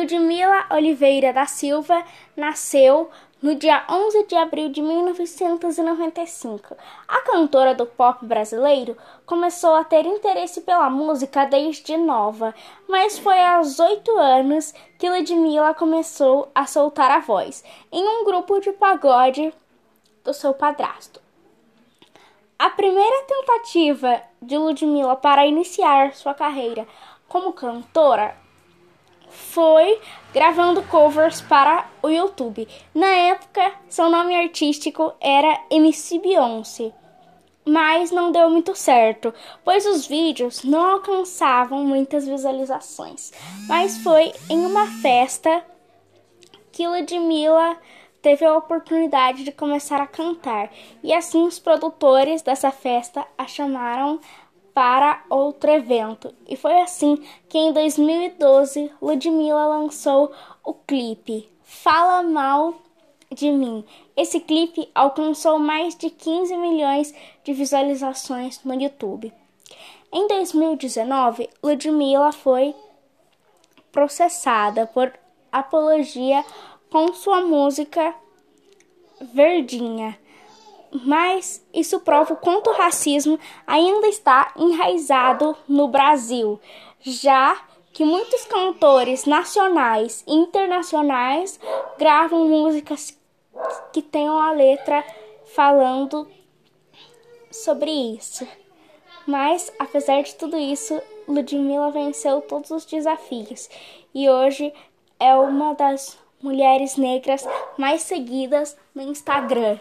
Ludmila Oliveira da Silva nasceu no dia 11 de abril de 1995. A cantora do pop brasileiro começou a ter interesse pela música desde nova, mas foi aos oito anos que Ludmilla começou a soltar a voz em um grupo de pagode do seu padrasto. A primeira tentativa de Ludmilla para iniciar sua carreira como cantora foi gravando covers para o YouTube. Na época, seu nome artístico era MC Beyoncé, mas não deu muito certo, pois os vídeos não alcançavam muitas visualizações. Mas foi em uma festa que Ludmilla teve a oportunidade de começar a cantar, e assim os produtores dessa festa a chamaram para outro evento. E foi assim que em 2012 Ludmilla lançou o clipe Fala Mal de Mim. Esse clipe alcançou mais de 15 milhões de visualizações no YouTube. Em 2019, Ludmilla foi processada por apologia com sua música Verdinha mas isso prova o quanto o racismo ainda está enraizado no Brasil, já que muitos cantores nacionais e internacionais gravam músicas que tenham a letra falando sobre isso. Mas, apesar de tudo isso, Ludmilla venceu todos os desafios e hoje é uma das mulheres negras mais seguidas no Instagram.